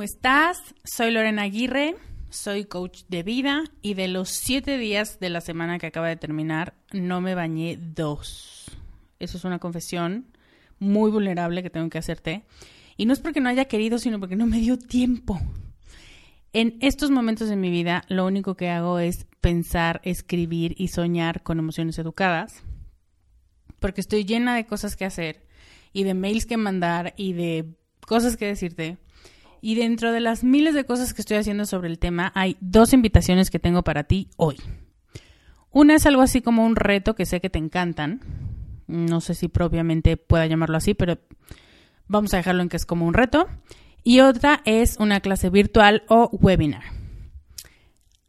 ¿Cómo estás? Soy Lorena Aguirre, soy coach de vida y de los siete días de la semana que acaba de terminar, no me bañé dos. Eso es una confesión muy vulnerable que tengo que hacerte. Y no es porque no haya querido, sino porque no me dio tiempo. En estos momentos de mi vida, lo único que hago es pensar, escribir y soñar con emociones educadas, porque estoy llena de cosas que hacer y de mails que mandar y de cosas que decirte y dentro de las miles de cosas que estoy haciendo sobre el tema, hay dos invitaciones que tengo para ti hoy. Una es algo así como un reto que sé que te encantan. No sé si propiamente pueda llamarlo así, pero vamos a dejarlo en que es como un reto. Y otra es una clase virtual o webinar.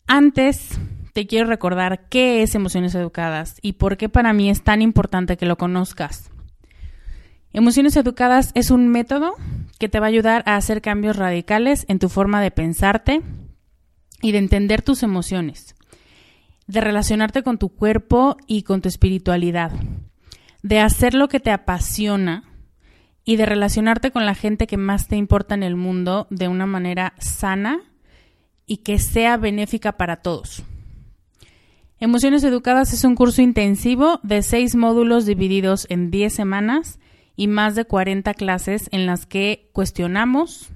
Antes te quiero recordar qué es Emociones Educadas y por qué para mí es tan importante que lo conozcas. Emociones Educadas es un método que te va a ayudar a hacer cambios radicales en tu forma de pensarte y de entender tus emociones, de relacionarte con tu cuerpo y con tu espiritualidad, de hacer lo que te apasiona y de relacionarte con la gente que más te importa en el mundo de una manera sana y que sea benéfica para todos. Emociones Educadas es un curso intensivo de seis módulos divididos en diez semanas y más de 40 clases en las que cuestionamos,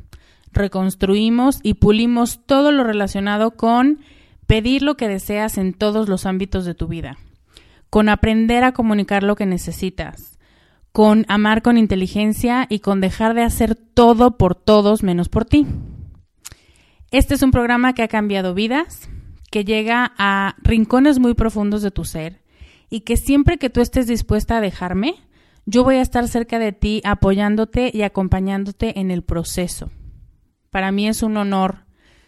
reconstruimos y pulimos todo lo relacionado con pedir lo que deseas en todos los ámbitos de tu vida, con aprender a comunicar lo que necesitas, con amar con inteligencia y con dejar de hacer todo por todos menos por ti. Este es un programa que ha cambiado vidas, que llega a rincones muy profundos de tu ser y que siempre que tú estés dispuesta a dejarme, yo voy a estar cerca de ti apoyándote y acompañándote en el proceso. Para mí es un honor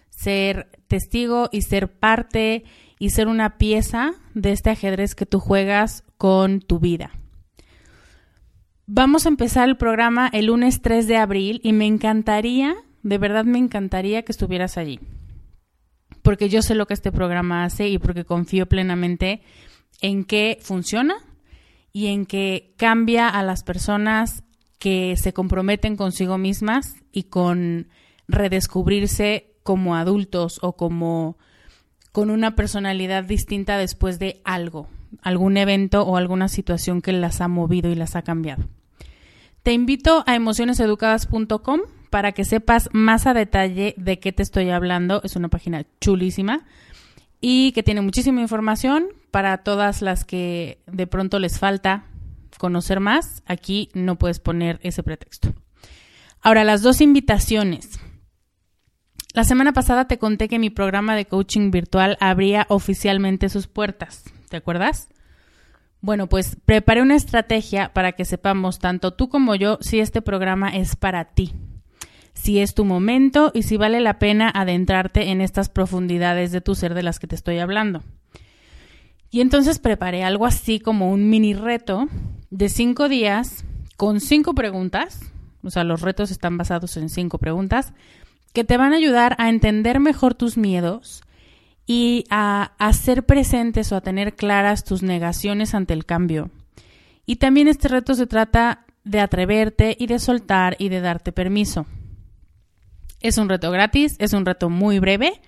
ser testigo y ser parte y ser una pieza de este ajedrez que tú juegas con tu vida. Vamos a empezar el programa el lunes 3 de abril y me encantaría, de verdad me encantaría que estuvieras allí. Porque yo sé lo que este programa hace y porque confío plenamente en que funciona y en que cambia a las personas que se comprometen consigo mismas y con redescubrirse como adultos o como con una personalidad distinta después de algo, algún evento o alguna situación que las ha movido y las ha cambiado. Te invito a emocioneseducadas.com para que sepas más a detalle de qué te estoy hablando. Es una página chulísima y que tiene muchísima información para todas las que de pronto les falta conocer más. Aquí no puedes poner ese pretexto. Ahora, las dos invitaciones. La semana pasada te conté que mi programa de coaching virtual abría oficialmente sus puertas. ¿Te acuerdas? Bueno, pues preparé una estrategia para que sepamos, tanto tú como yo, si este programa es para ti, si es tu momento y si vale la pena adentrarte en estas profundidades de tu ser de las que te estoy hablando. Y entonces preparé algo así como un mini reto de cinco días con cinco preguntas, o sea, los retos están basados en cinco preguntas, que te van a ayudar a entender mejor tus miedos y a hacer presentes o a tener claras tus negaciones ante el cambio. Y también este reto se trata de atreverte y de soltar y de darte permiso. Es un reto gratis, es un reto muy breve,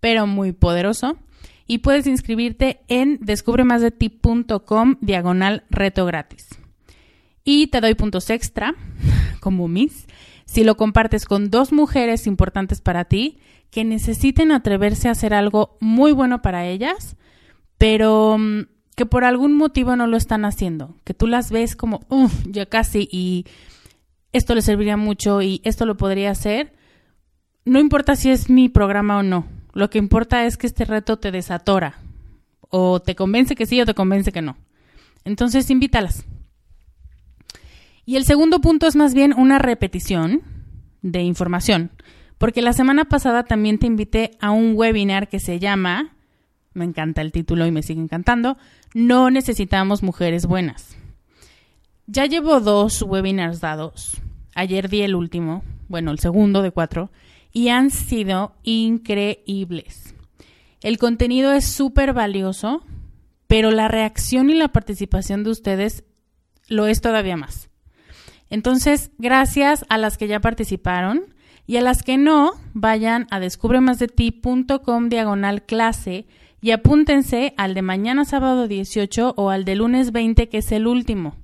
pero muy poderoso. Y puedes inscribirte en descubremasdeti.com diagonal reto gratis. Y te doy puntos extra, como mis, si lo compartes con dos mujeres importantes para ti que necesiten atreverse a hacer algo muy bueno para ellas, pero mm, que por algún motivo no lo están haciendo, que tú las ves como, uff, ya casi y esto le serviría mucho y esto lo podría hacer, no importa si es mi programa o no, lo que importa es que este reto te desatora o te convence que sí o te convence que no. Entonces, invítalas. Y el segundo punto es más bien una repetición de información, porque la semana pasada también te invité a un webinar que se llama, me encanta el título y me sigue encantando, No necesitamos mujeres buenas. Ya llevo dos webinars dados. Ayer di el último, bueno, el segundo de cuatro, y han sido increíbles. El contenido es súper valioso, pero la reacción y la participación de ustedes lo es todavía más. Entonces, gracias a las que ya participaron y a las que no, vayan a descubremasdeti.com diagonal clase y apúntense al de mañana sábado 18 o al de lunes 20, que es el último.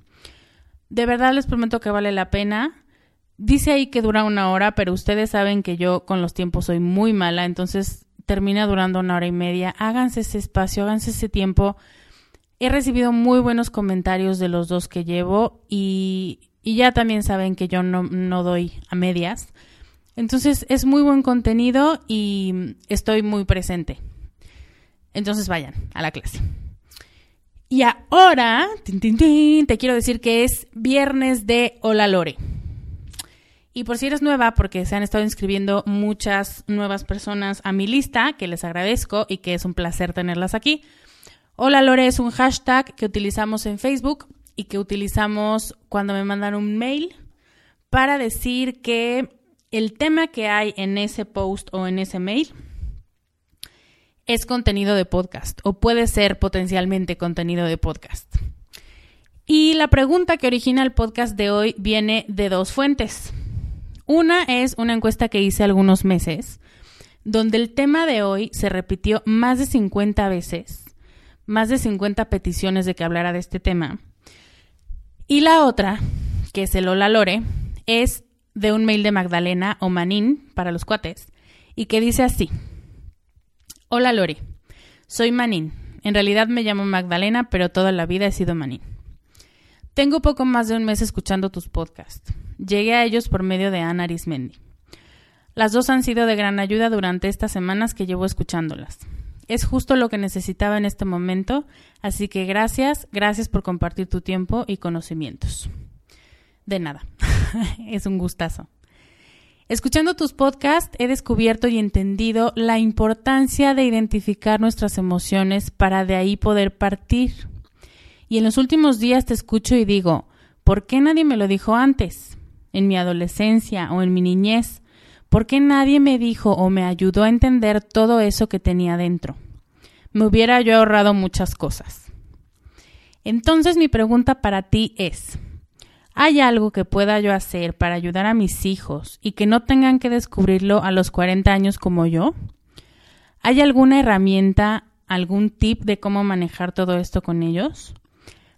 De verdad les prometo que vale la pena. Dice ahí que dura una hora, pero ustedes saben que yo con los tiempos soy muy mala, entonces termina durando una hora y media. Háganse ese espacio, háganse ese tiempo. He recibido muy buenos comentarios de los dos que llevo y y ya también saben que yo no, doy a medias. Entonces es muy buen contenido y estoy muy presente. Entonces vayan a la clase. Y ahora, te quiero decir que es viernes de Hola Lore. Y por si eres nueva, porque se han estado inscribiendo muchas nuevas personas a mi lista, que les agradezco y que es un placer tenerlas aquí. Hola Lore es un hashtag que utilizamos en Facebook y que utilizamos cuando me mandan un mail para decir que el tema que hay en ese post o en ese mail es contenido de podcast o puede ser potencialmente contenido de podcast. Y la pregunta que origina el podcast de hoy viene de dos fuentes. Una es una encuesta que hice algunos meses, donde el tema de hoy se repitió más de 50 veces, más de 50 peticiones de que hablara de este tema. Y la otra, que es el Hola Lore, es de un mail de Magdalena o Manín para los cuates y que dice así: Hola Lore, soy Manín. En realidad me llamo Magdalena, pero toda la vida he sido Manín. Tengo poco más de un mes escuchando tus podcasts. Llegué a ellos por medio de Ana Arismendi. Las dos han sido de gran ayuda durante estas semanas que llevo escuchándolas. Es justo lo que necesitaba en este momento, así que gracias, gracias por compartir tu tiempo y conocimientos. De nada, es un gustazo. Escuchando tus podcasts he descubierto y entendido la importancia de identificar nuestras emociones para de ahí poder partir. Y en los últimos días te escucho y digo, ¿por qué nadie me lo dijo antes? En mi adolescencia o en mi niñez. ¿Por qué nadie me dijo o me ayudó a entender todo eso que tenía dentro? Me hubiera yo ahorrado muchas cosas. Entonces mi pregunta para ti es, ¿Hay algo que pueda yo hacer para ayudar a mis hijos y que no tengan que descubrirlo a los 40 años como yo? ¿Hay alguna herramienta, algún tip de cómo manejar todo esto con ellos?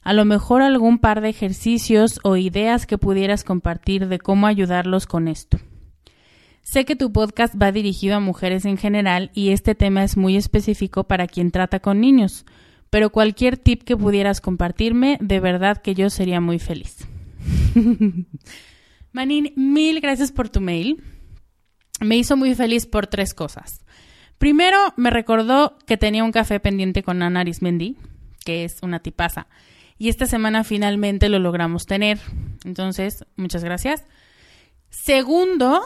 A lo mejor algún par de ejercicios o ideas que pudieras compartir de cómo ayudarlos con esto. Sé que tu podcast va dirigido a mujeres en general y este tema es muy específico para quien trata con niños, pero cualquier tip que pudieras compartirme, de verdad que yo sería muy feliz. Manin, mil gracias por tu mail. Me hizo muy feliz por tres cosas. Primero, me recordó que tenía un café pendiente con Ana Arismendi, que es una tipaza. Y esta semana finalmente lo logramos tener. Entonces, muchas gracias. Segundo,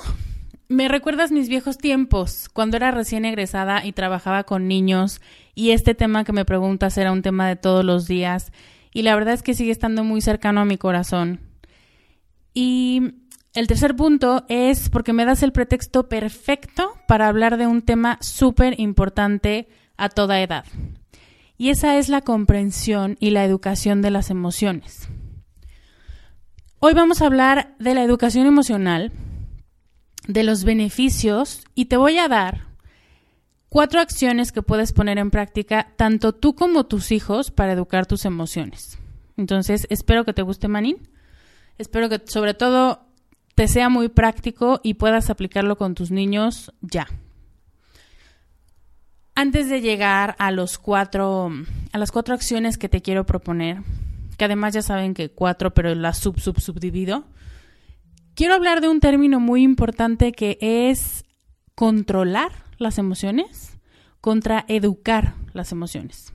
me recuerdas mis viejos tiempos, cuando era recién egresada y trabajaba con niños y este tema que me preguntas era un tema de todos los días y la verdad es que sigue estando muy cercano a mi corazón. Y el tercer punto es porque me das el pretexto perfecto para hablar de un tema súper importante a toda edad. Y esa es la comprensión y la educación de las emociones. Hoy vamos a hablar de la educación emocional, de los beneficios y te voy a dar cuatro acciones que puedes poner en práctica tanto tú como tus hijos para educar tus emociones. Entonces, espero que te guste, Manin. Espero que sobre todo te sea muy práctico y puedas aplicarlo con tus niños ya. Antes de llegar a los cuatro, a las cuatro acciones que te quiero proponer, que además ya saben que cuatro, pero las sub sub subdivido, quiero hablar de un término muy importante que es controlar las emociones contra educar las emociones.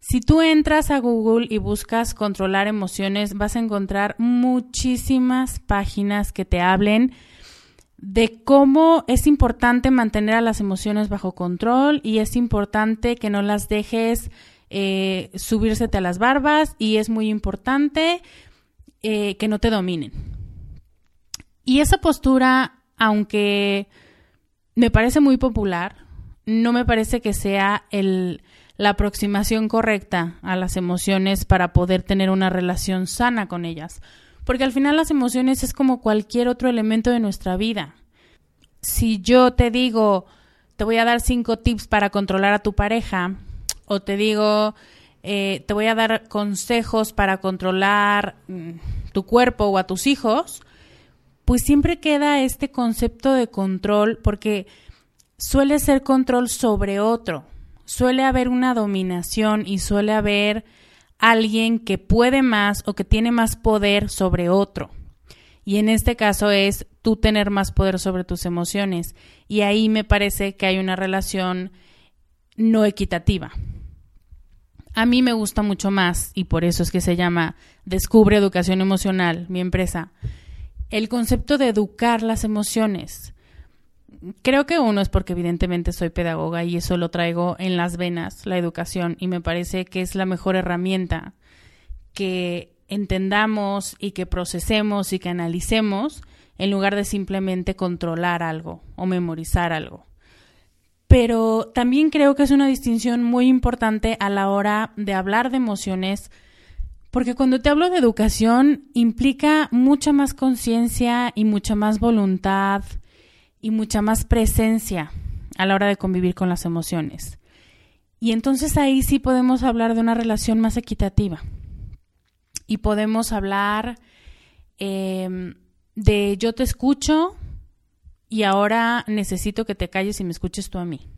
Si tú entras a Google y buscas controlar emociones, vas a encontrar muchísimas páginas que te hablen de cómo es importante mantener a las emociones bajo control y es importante que no las dejes eh, subírsete a las barbas y es muy importante eh, que no te dominen. Y esa postura, aunque me parece muy popular, no me parece que sea el, la aproximación correcta a las emociones para poder tener una relación sana con ellas. Porque al final las emociones es como cualquier otro elemento de nuestra vida. Si yo te digo, te voy a dar cinco tips para controlar a tu pareja, o te digo, eh, te voy a dar consejos para controlar mm, tu cuerpo o a tus hijos, pues siempre queda este concepto de control porque suele ser control sobre otro suele haber una dominación y suele haber alguien que puede más o que tiene más poder sobre otro. Y en este caso es tú tener más poder sobre tus emociones. Y ahí me parece que hay una relación no equitativa. A mí me gusta mucho más, y por eso es que se llama Descubre Educación Emocional, mi empresa, el concepto de educar las emociones creo que uno es porque evidentemente soy pedagoga y eso lo traigo en las venas, la educación, y me parece que es la mejor herramienta que entendamos y que procesemos y que analicemos en lugar de simplemente controlar algo o memorizar algo. Pero también creo que es una distinción muy importante a la hora de hablar de emociones, porque cuando te hablo de educación implica mucha más conciencia y mucha más voluntad y mucha más presencia a la hora de convivir con las emociones. Y entonces ahí sí podemos hablar de una relación más equitativa. Y podemos hablar em, de yo te escucho y ahora necesito que te calles y me escuches tú a mí.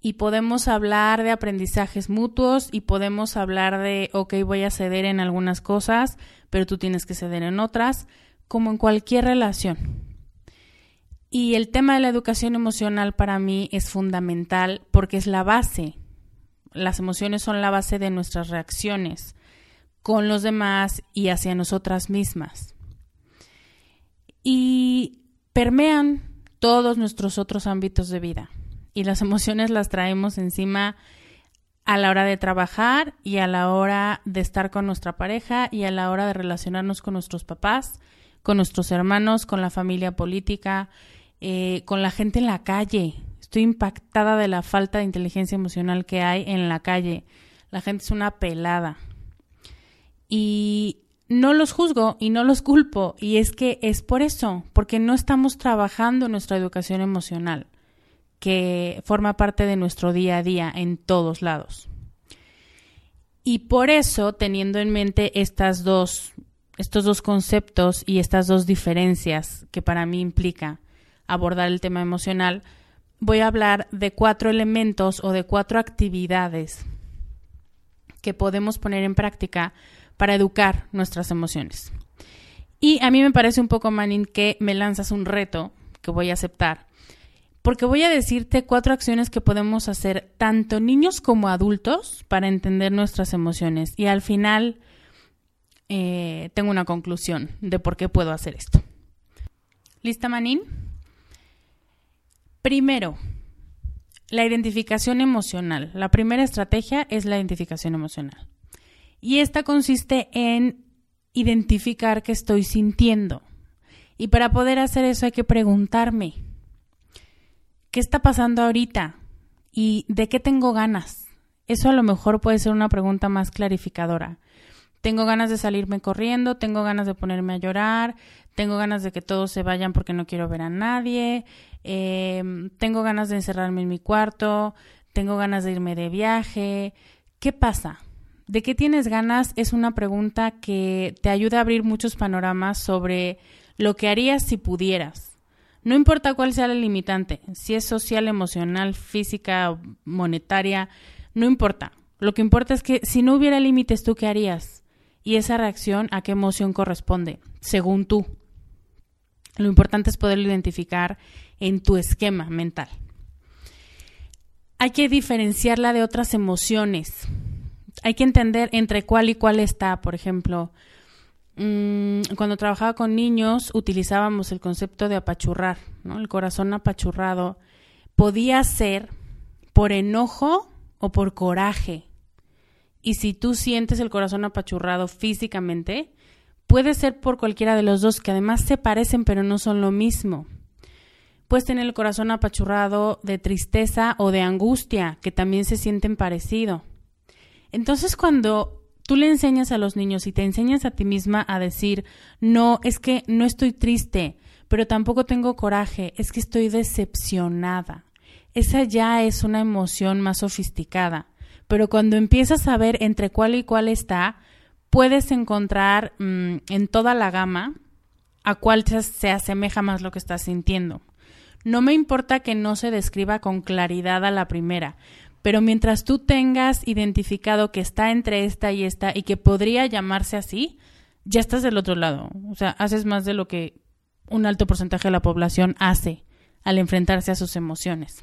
Y podemos hablar de aprendizajes mutuos y podemos hablar de, ok, voy a ceder en algunas cosas, pero tú tienes que ceder en otras, como en cualquier relación. Y el tema de la educación emocional para mí es fundamental porque es la base. Las emociones son la base de nuestras reacciones con los demás y hacia nosotras mismas. Y permean todos nuestros otros ámbitos de vida y las emociones las traemos encima a la hora de trabajar y a la hora de estar con nuestra pareja y a la hora de relacionarnos con nuestros papás, con nuestros hermanos, con la familia política, eh, con la gente en la calle. Estoy impactada de la falta de inteligencia emocional que hay en la calle. La gente es una pelada. Y no los juzgo y no los culpo. Y es que es por eso, porque no estamos trabajando nuestra educación emocional que forma parte de nuestro día a día en todos lados. Y por eso, teniendo en mente estas dos, estos dos conceptos y estas dos diferencias que para mí implica abordar el tema emocional, voy a hablar de cuatro elementos o de cuatro actividades que podemos poner en práctica para educar nuestras emociones. Y a mí me parece un poco, Manin, que me lanzas un reto que voy a aceptar porque voy a decirte cuatro acciones que podemos hacer tanto niños como adultos para entender nuestras emociones. Y al final eh, tengo una conclusión de por qué puedo hacer esto. ¿Lista, Manín? Primero, la identificación emocional. La primera estrategia es la identificación emocional. Y esta consiste en identificar qué estoy sintiendo. Y para poder hacer eso hay que preguntarme, ¿qué está pasando ahorita? ¿Y de qué tengo ganas? Eso a lo mejor puede ser una pregunta más clarificadora. Tengo ganas de salirme corriendo, tengo ganas de ponerme a llorar, tengo ganas de que todos se vayan porque no quiero ver a nadie, em, tengo ganas de encerrarme en mi cuarto, tengo ganas de irme de viaje. ¿Qué pasa? ¿De qué tienes ganas? Es una pregunta que te ayuda a abrir muchos panoramas sobre lo que harías si pudieras. No importa cuál sea la limitante, si es social, emocional, física, monetaria, no importa. Lo que importa es que si no hubiera límites, ¿tú qué harías? Y esa reacción, ¿a qué emoción corresponde? Según tú. Lo importante es poderlo identificar en tu esquema mental. Hay que diferenciarla de otras emociones. Hay que entender entre cuál y cuál está. Por ejemplo, Mm, cuando trabajaba con niños utilizábamos el concepto de apachurrar, ¿no? El corazón apachurrado podía ser por enojo o por coraje. Y si tú sientes el corazón apachurrado físicamente, puede ser por cualquiera de los dos, que además se parecen pero no son lo mismo. Puedes tener el corazón apachurrado de tristeza o de angustia, que también se sienten parecido. Entonces cuando tú le enseñas a los niños y te enseñas a ti misma a decir, no, es que no estoy triste, pero tampoco tengo coraje, es que estoy decepcionada. Esa ya es una emoción más sofisticada, pero cuando empiezas a ver entre cuál y cuál está, puedes encontrar mm, en toda la gama a cuál se asemeja más lo que estás sintiendo. No me importa que no se describa con claridad a la primera, pero mientras tú tengas identificado que está entre esta y esta y que podría llamarse así, ya estás del otro lado. O sea, haces más de lo que un alto porcentaje de la población hace al enfrentarse a sus emociones.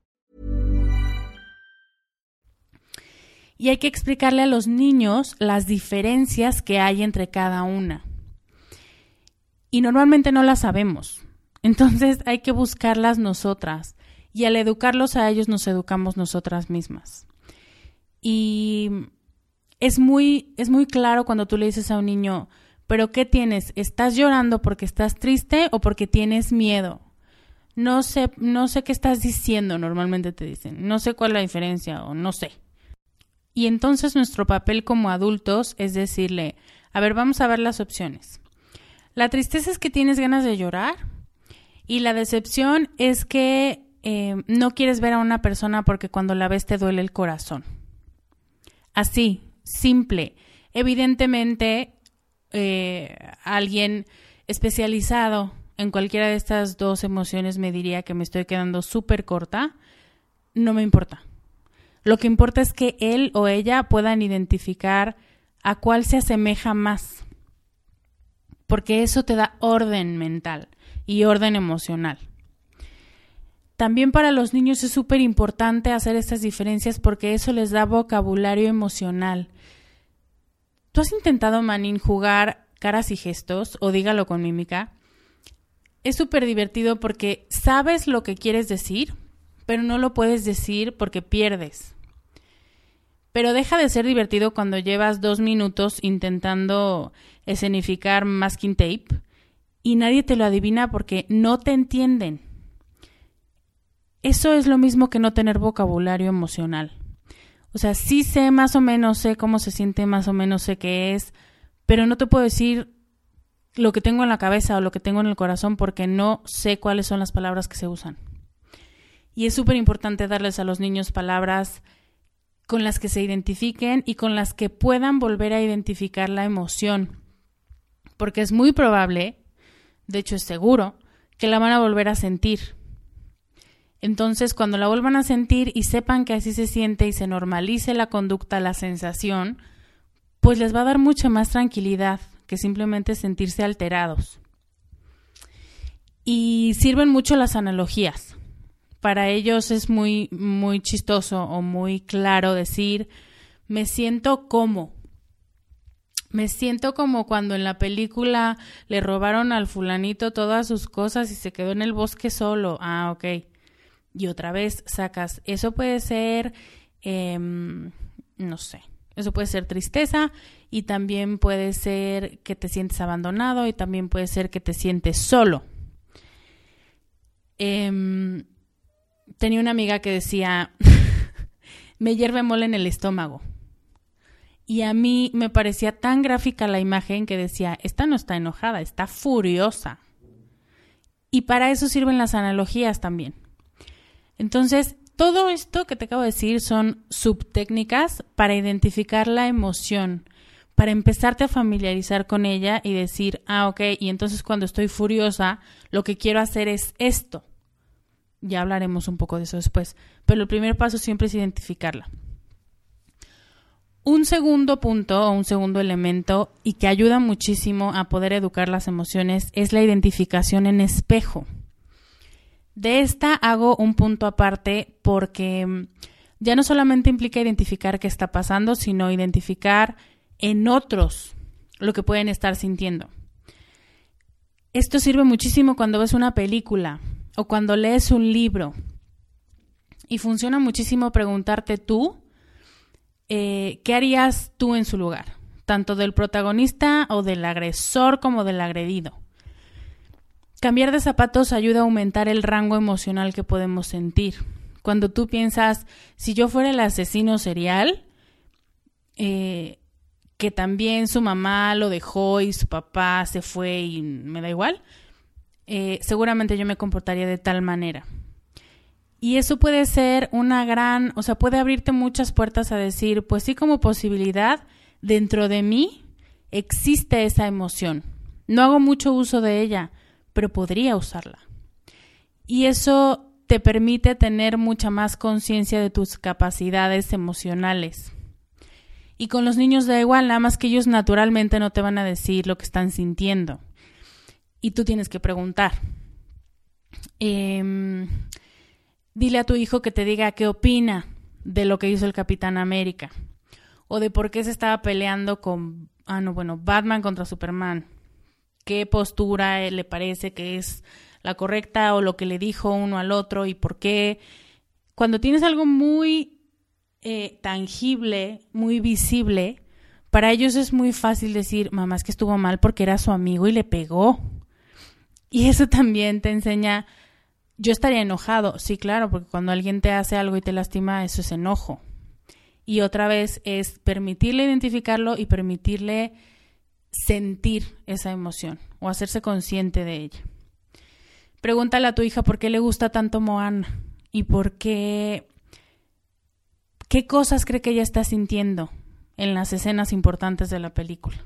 Y hay que explicarle a los niños las diferencias que hay entre cada una. y normalmente no las sabemos. Entonces hay que buscarlas nosotras y al educarlos a ellos nos educamos nosotras mismas. Y es muy, es muy claro cuando tú le dices a un niño, pero ¿qué tienes? ¿Estás llorando porque estás triste o porque tienes miedo? No sé, no sé qué estás diciendo, normalmente te dicen. No sé cuál es la diferencia o no sé. Y entonces nuestro papel como adultos es decirle, a ver, vamos a ver las opciones. La tristeza es que tienes ganas de llorar y la decepción es que eh, no quieres ver a una persona porque cuando la ves te duele el corazón. Así, simple. Evidentemente, eh, alguien especializado en cualquiera de estas dos emociones me diría que me estoy quedando súper corta, no me importa. Lo que importa es que él o ella puedan identificar a cuál se asemeja más, porque eso te da orden mental y orden emocional. También para los niños es súper importante hacer estas diferencias porque eso les da vocabulario emocional. ¿Tú has intentado, Manin, jugar caras y gestos o dígalo con mímica? Es súper divertido porque sabes lo que quieres decir, pero no lo puedes decir porque pierdes. Pero deja de ser divertido cuando llevas dos minutos intentando escenificar masking tape y nadie te lo adivina porque no te entienden. Eso es lo mismo que no tener vocabulario emocional. O sea, sí sé más o menos, sé cómo se siente, más o menos sé qué es, pero no te puedo decir lo que tengo en la cabeza o lo que tengo en el corazón porque no sé cuáles son las palabras que se usan. Y es súper importante darles a los niños palabras con las que se identifiquen y con las que puedan volver a identificar la emoción. Porque es muy probable, de hecho es seguro, que la van a volver a sentir. Entonces, cuando la vuelvan a sentir y sepan que así se siente y se normalice la conducta, la sensación, pues les va a dar mucha más tranquilidad que simplemente sentirse alterados. Y sirven mucho las analogías. Para ellos es muy, muy chistoso o muy claro decir, me siento como. Me siento como cuando en la película le robaron al fulanito todas sus cosas y se quedó en el bosque solo. Ah, ok y otra vez sacas, eso puede ser, em, no sé, eso puede ser tristeza y también puede ser que te sientes abandonado y también puede ser que te sientes solo. Em, tenía una amiga que decía, me hierve mole en el estómago. Y a mí me parecía tan gráfica la imagen que decía, esta no está enojada, está furiosa. Y para eso sirven las analogías también. Entonces, todo esto que te acabo de decir son subtécnicas para identificar la emoción, para empezarte a familiarizar con ella y decir, ah, ok, y entonces cuando estoy furiosa, lo que quiero hacer es esto. Ya hablaremos un poco de eso después, pero el primer paso siempre es identificarla. Un segundo punto o un segundo elemento y que ayuda muchísimo a poder educar las emociones es la identificación en espejo. De esta hago un punto aparte porque mm, ya no solamente implica identificar qué está pasando, sino identificar en otros lo que pueden estar sintiendo. Esto sirve muchísimo cuando ves una película o cuando lees un libro. Y funciona muchísimo preguntarte tú, eh, ¿qué harías tú en su lugar? Tanto del protagonista o del agresor como del agredido. Cambiar de zapatos ayuda a aumentar el rango emocional que podemos sentir. Cuando tú piensas, si yo fuera el asesino serial, eh, que también su mamá lo dejó y su papá se fue y me da igual, eh, seguramente yo me comportaría de tal manera. Y eso puede ser una gran, o sea, puede abrirte muchas puertas a decir, pues sí como posibilidad, dentro de mí existe esa emoción. No hago mucho uso de ella, pero podría usarla. Y eso te permite tener mucha más conciencia de tus capacidades emocionales. Y con los niños da igual, nada más que ellos naturalmente no te van a decir lo que están sintiendo. Y tú tienes que preguntar. Em, dile a tu hijo que te diga qué opina de lo que hizo el Capitán América. O de por qué se estaba peleando con, ah, no, bueno, Batman contra Superman qué postura le parece que es la correcta o lo que le dijo uno al otro y por qué. Cuando tienes algo muy eh, tangible, muy visible, para ellos es muy fácil decir, mamá, es que estuvo mal porque era su amigo y le pegó. Y eso también te enseña, yo estaría enojado, sí, claro, porque cuando alguien te hace algo y te lastima, eso es enojo. Y otra vez es permitirle identificarlo y permitirle sentir esa emoción o hacerse consciente de ella. Pregúntale a tu hija por qué le gusta tanto Moana y por qué qué cosas cree que ella está sintiendo en las escenas importantes de la película.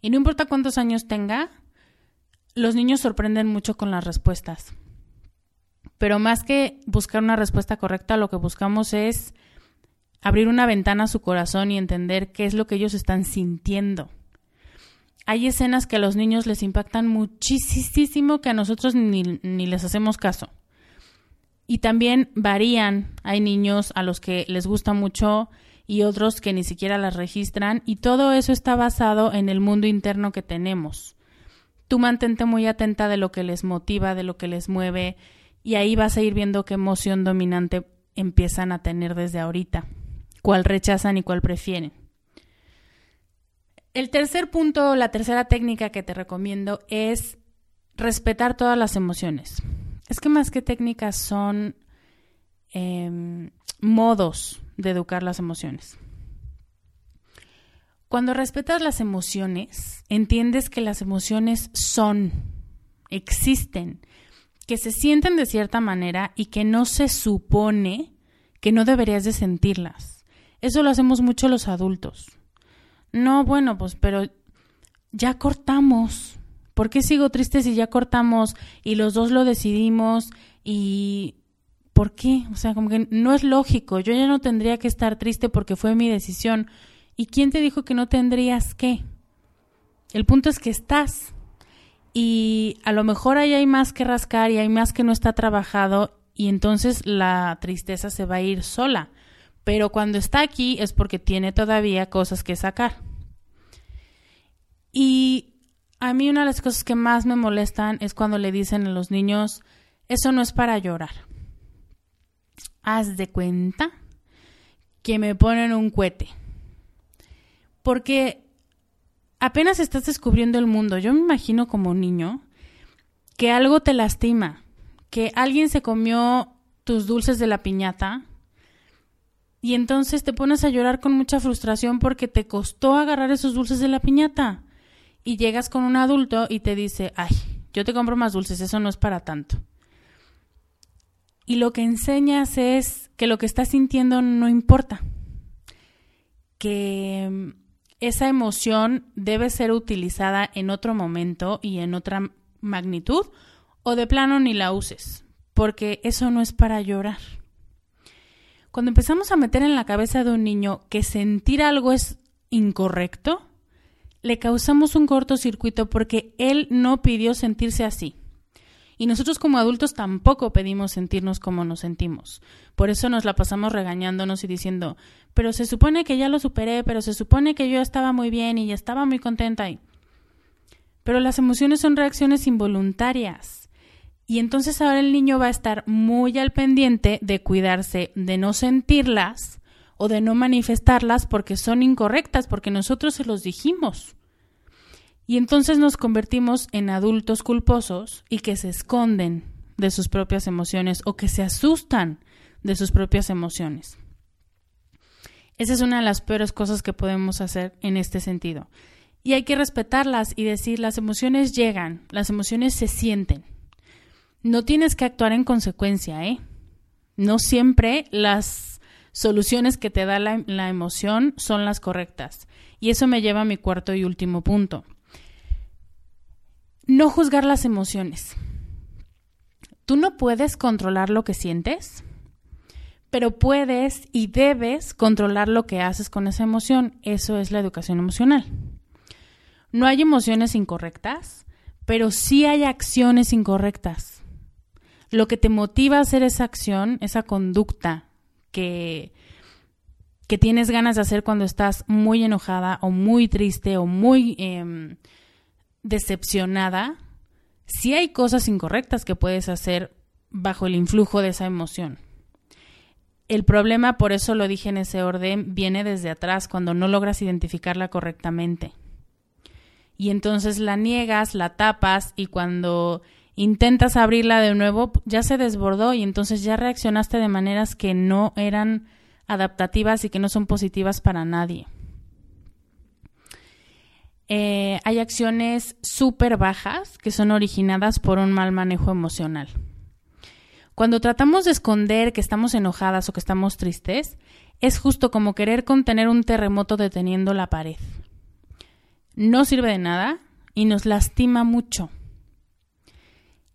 Y no importa cuántos años tenga, los niños sorprenden mucho con las respuestas. Pero más que buscar una respuesta correcta, lo que buscamos es abrir una ventana a su corazón y entender qué es lo que ellos están sintiendo. Hay escenas que a los niños les impactan muchísimo que a nosotros ni, ni les hacemos caso. Y también varían. Hay niños a los que les gusta mucho y otros que ni siquiera las registran. Y todo eso está basado en el mundo interno que tenemos. Tú mantente muy atenta de lo que les motiva, de lo que les mueve, y ahí vas a ir viendo qué emoción dominante empiezan a tener desde ahorita, cuál rechazan y cuál prefieren. El tercer punto, la tercera técnica que te recomiendo es respetar todas las emociones. Es que más que técnicas son em, modos de educar las emociones. Cuando respetas las emociones, entiendes que las emociones son, existen, que se sienten de cierta manera y que no se supone que no deberías de sentirlas. Eso lo hacemos mucho los adultos. No, bueno, pues, pero ya cortamos. ¿por qué sigo triste si ya cortamos y los dos lo decidimos y ¿por qué? O sea, como que no es lógico, yo ya no tendría que estar triste porque fue mi decisión. ¿Y quién te dijo que no tendrías que? El punto es que estás. Y a lo mejor ahí hay más que rascar y hay más que no está trabajado y entonces la tristeza se va a ir sola. Pero cuando está aquí es porque tiene todavía cosas que sacar. Y a mí una de las cosas que más me molestan es cuando le dicen a los niños, eso no es para llorar. Haz de cuenta que me ponen un cohete. Porque apenas estás descubriendo el mundo. Yo me imagino como niño que algo te lastima, que alguien se comió tus dulces de la piñata y entonces te pones a llorar con mucha frustración porque te costó agarrar esos dulces de la piñata y llegas con un adulto y te dice, ay, yo te compro más dulces, eso no es para tanto. Y lo que enseñas es que lo que estás sintiendo no importa, que esa emoción debe ser utilizada en otro momento y en otra magnitud, o de plano ni la uses, porque eso no es para llorar. Cuando empezamos a meter en la cabeza de un niño que sentir algo es incorrecto, le causamos un cortocircuito porque él no pidió sentirse así. Y nosotros como adultos tampoco pedimos sentirnos como nos sentimos. Por eso nos la pasamos regañándonos y diciendo, pero se supone que ya lo superé, pero se supone que yo estaba muy bien y ya estaba muy contenta. Y... Pero las emociones son reacciones involuntarias. Y entonces ahora el niño va a estar muy al pendiente de cuidarse, de no sentirlas o de no manifestarlas porque son incorrectas, porque nosotros se los dijimos. Y entonces nos convertimos en adultos culposos y que se esconden de sus propias emociones o que se asustan de sus propias emociones. Esa es una de las peores cosas que podemos hacer en este sentido. Y hay que respetarlas y decir, las emociones llegan, las emociones se sienten. No tienes que actuar en consecuencia, ¿eh? No siempre las soluciones que te da la, emoción son las correctas. Y eso me lleva a mi cuarto y último punto. No juzgar las emociones. Tú no puedes controlar lo que sientes, pero puedes y debes controlar lo que haces con esa emoción. Eso es la educación emocional. No hay emociones incorrectas, pero sí hay acciones incorrectas. Lo que te motiva a hacer esa acción, esa conducta, que, que tienes ganas de hacer cuando estás muy enojada o muy triste o muy em, decepcionada, sí hay cosas incorrectas que puedes hacer bajo el influjo de esa emoción. El problema, por eso lo dije en ese orden, viene desde atrás, cuando no logras identificarla correctamente. Y entonces la niegas, la tapas y cuando intentas abrirla de nuevo, ya se desbordó y entonces ya reaccionaste de maneras que no eran adaptativas y que no son positivas para nadie. Eh, hay acciones súper bajas que son originadas por un mal manejo emocional. Cuando tratamos de esconder que estamos enojadas o que estamos tristes, es justo como querer contener un terremoto deteniendo la pared. No sirve de nada y nos lastima mucho.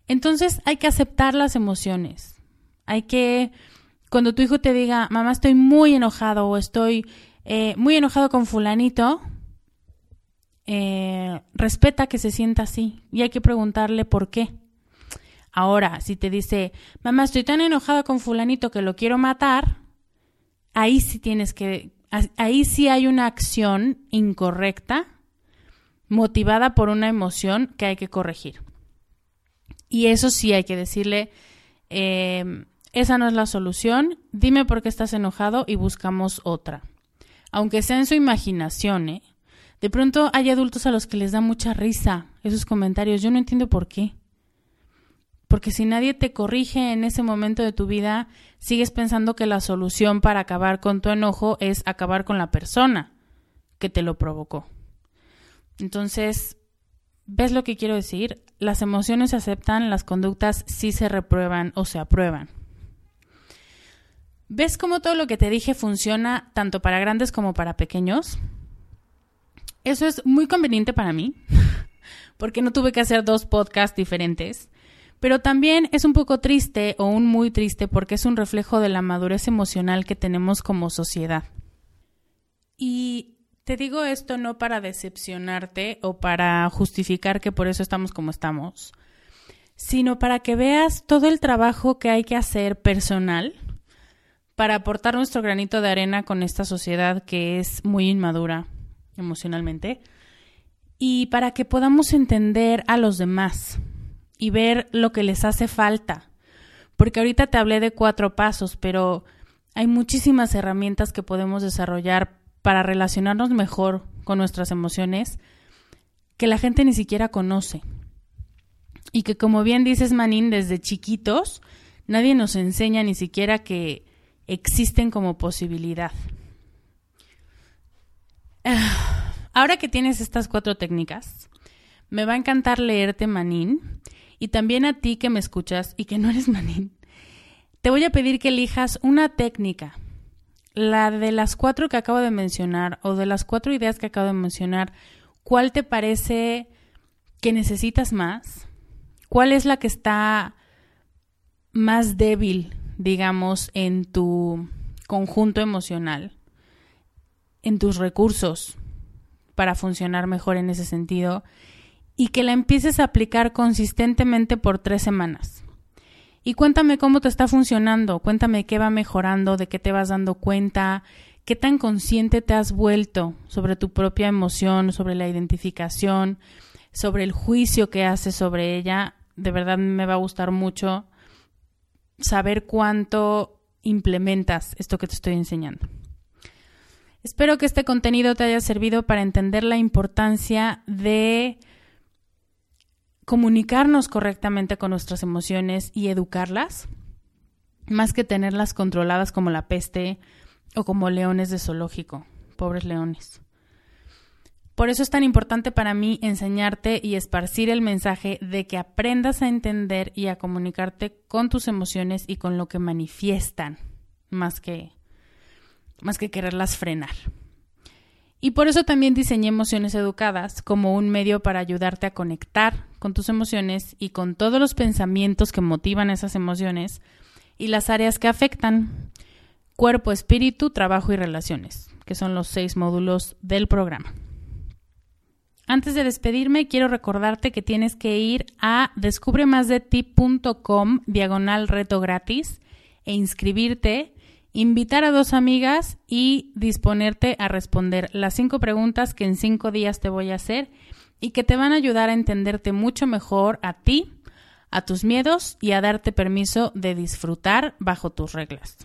Entonces hay que aceptar las emociones. Hay que, cuando tu hijo te diga, mamá, estoy muy enojado o estoy eh, muy enojado con fulanito, eh, respeta que se sienta así y hay que preguntarle por qué. Ahora, si te dice, mamá, estoy tan enojada con fulanito que lo quiero matar, ahí sí tienes que, ahí sí hay una acción incorrecta motivada por una emoción que hay que corregir. Y eso sí hay que decirle, em, esa no es la solución, dime por qué estás enojado y buscamos otra. Aunque sea en su imaginación, ¿eh? De pronto hay adultos a los que les da mucha risa esos comentarios, yo no entiendo por qué. Porque si nadie te corrige en ese momento de tu vida, sigues pensando que la solución para acabar con tu enojo es acabar con la persona que te lo provocó. Entonces, ¿ves lo que quiero decir? Las emociones se aceptan, las conductas sí se reprueban o se aprueban. ¿Ves cómo todo lo que te dije funciona tanto para grandes como para pequeños? Eso es muy conveniente para mí, porque no tuve que hacer dos podcasts diferentes, pero también es un poco triste o un muy triste porque es un reflejo de la madurez emocional que tenemos como sociedad. Y te digo esto no para decepcionarte o para justificar que por eso estamos como estamos, sino para que veas todo el trabajo que hay que hacer personal para aportar nuestro granito de arena con esta sociedad que es muy inmadura emocionalmente y para que podamos entender a los demás y ver lo que les hace falta. Porque ahorita te hablé de cuatro pasos, pero hay muchísimas herramientas que podemos desarrollar para relacionarnos mejor con nuestras emociones que la gente ni siquiera conoce. Y que como bien dices Manín, desde chiquitos nadie nos enseña ni siquiera que existen como posibilidad. Ahora que tienes estas cuatro técnicas, me va a encantar leerte Manín y también a ti que me escuchas y que no eres Manín. Te voy a pedir que elijas una técnica la de las cuatro que acabo de mencionar o de las cuatro ideas que acabo de mencionar, ¿cuál te parece que necesitas más? ¿Cuál es la que está más débil, digamos, en tu conjunto emocional, en tus recursos para funcionar mejor en ese sentido? Y que la empieces a aplicar consistentemente por tres semanas. Y cuéntame cómo te está funcionando, cuéntame qué va mejorando, de qué te vas dando cuenta, qué tan consciente te has vuelto sobre tu propia emoción, sobre la identificación, sobre el juicio que haces sobre ella. De verdad me va a gustar mucho saber cuánto implementas esto que te estoy enseñando. Espero que este contenido te haya servido para entender la importancia de comunicarnos correctamente con nuestras emociones y educarlas, más que tenerlas controladas como la peste o como leones de zoológico, pobres leones. Por eso es tan importante para mí enseñarte y esparcir el mensaje de que aprendas a entender y a comunicarte con tus emociones y con lo que manifiestan, más que, más que quererlas frenar. Y por eso también diseñé Emociones Educadas como un medio para ayudarte a conectar con tus emociones y con todos los pensamientos que motivan esas emociones y las áreas que afectan cuerpo, espíritu, trabajo y relaciones, que son los seis módulos del programa. Antes de despedirme, quiero recordarte que tienes que ir a descubremasdeti.com diagonal reto gratis e inscribirte invitar a dos amigas y disponerte a responder las cinco preguntas que en cinco días te voy a hacer y que te van a ayudar a entenderte mucho mejor a ti, a tus miedos y a darte permiso de disfrutar bajo tus reglas.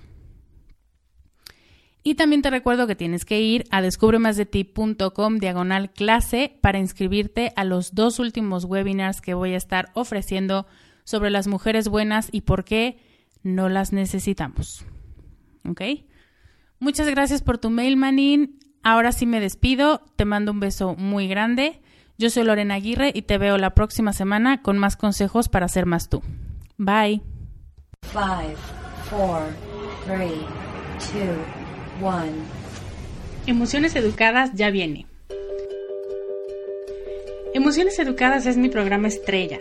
Y también te recuerdo que tienes que ir a descubremasdeti.com diagonal clase para inscribirte a los dos últimos webinars que voy a estar ofreciendo sobre las mujeres buenas y por qué no las necesitamos. ¿Ok? Muchas gracias por tu mail, Manin. Ahora sí me despido. Te mando un beso muy grande. Yo soy Lorena Aguirre y te veo la próxima semana con más consejos para ser más tú. Bye. Five, four, three, two, one. Emociones Educadas ya viene. Emociones Educadas es mi programa estrella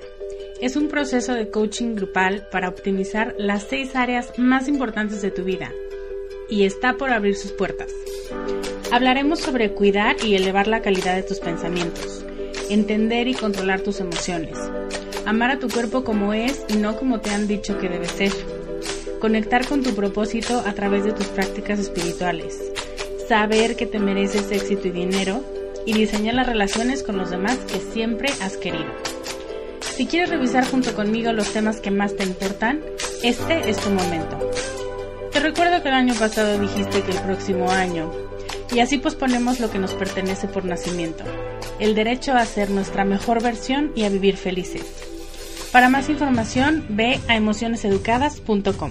es un proceso de coaching grupal para optimizar las seis áreas más importantes de tu vida y está por abrir sus puertas. Hablaremos sobre cuidar y elevar la calidad de tus pensamientos, entender y controlar tus emociones, amar a tu cuerpo como es y no como te han dicho que debe ser, conectar con tu propósito a través de tus prácticas espirituales, saber que te mereces éxito y dinero y diseñar las relaciones con los demás que siempre has querido. Si quieres revisar junto conmigo los temas que más te importan, este es tu momento. Te recuerdo que el año pasado dijiste que el próximo año, y así posponemos lo que nos pertenece por nacimiento, el derecho a ser nuestra mejor versión y a vivir felices. Para más información, ve a emocioneseducadas.com.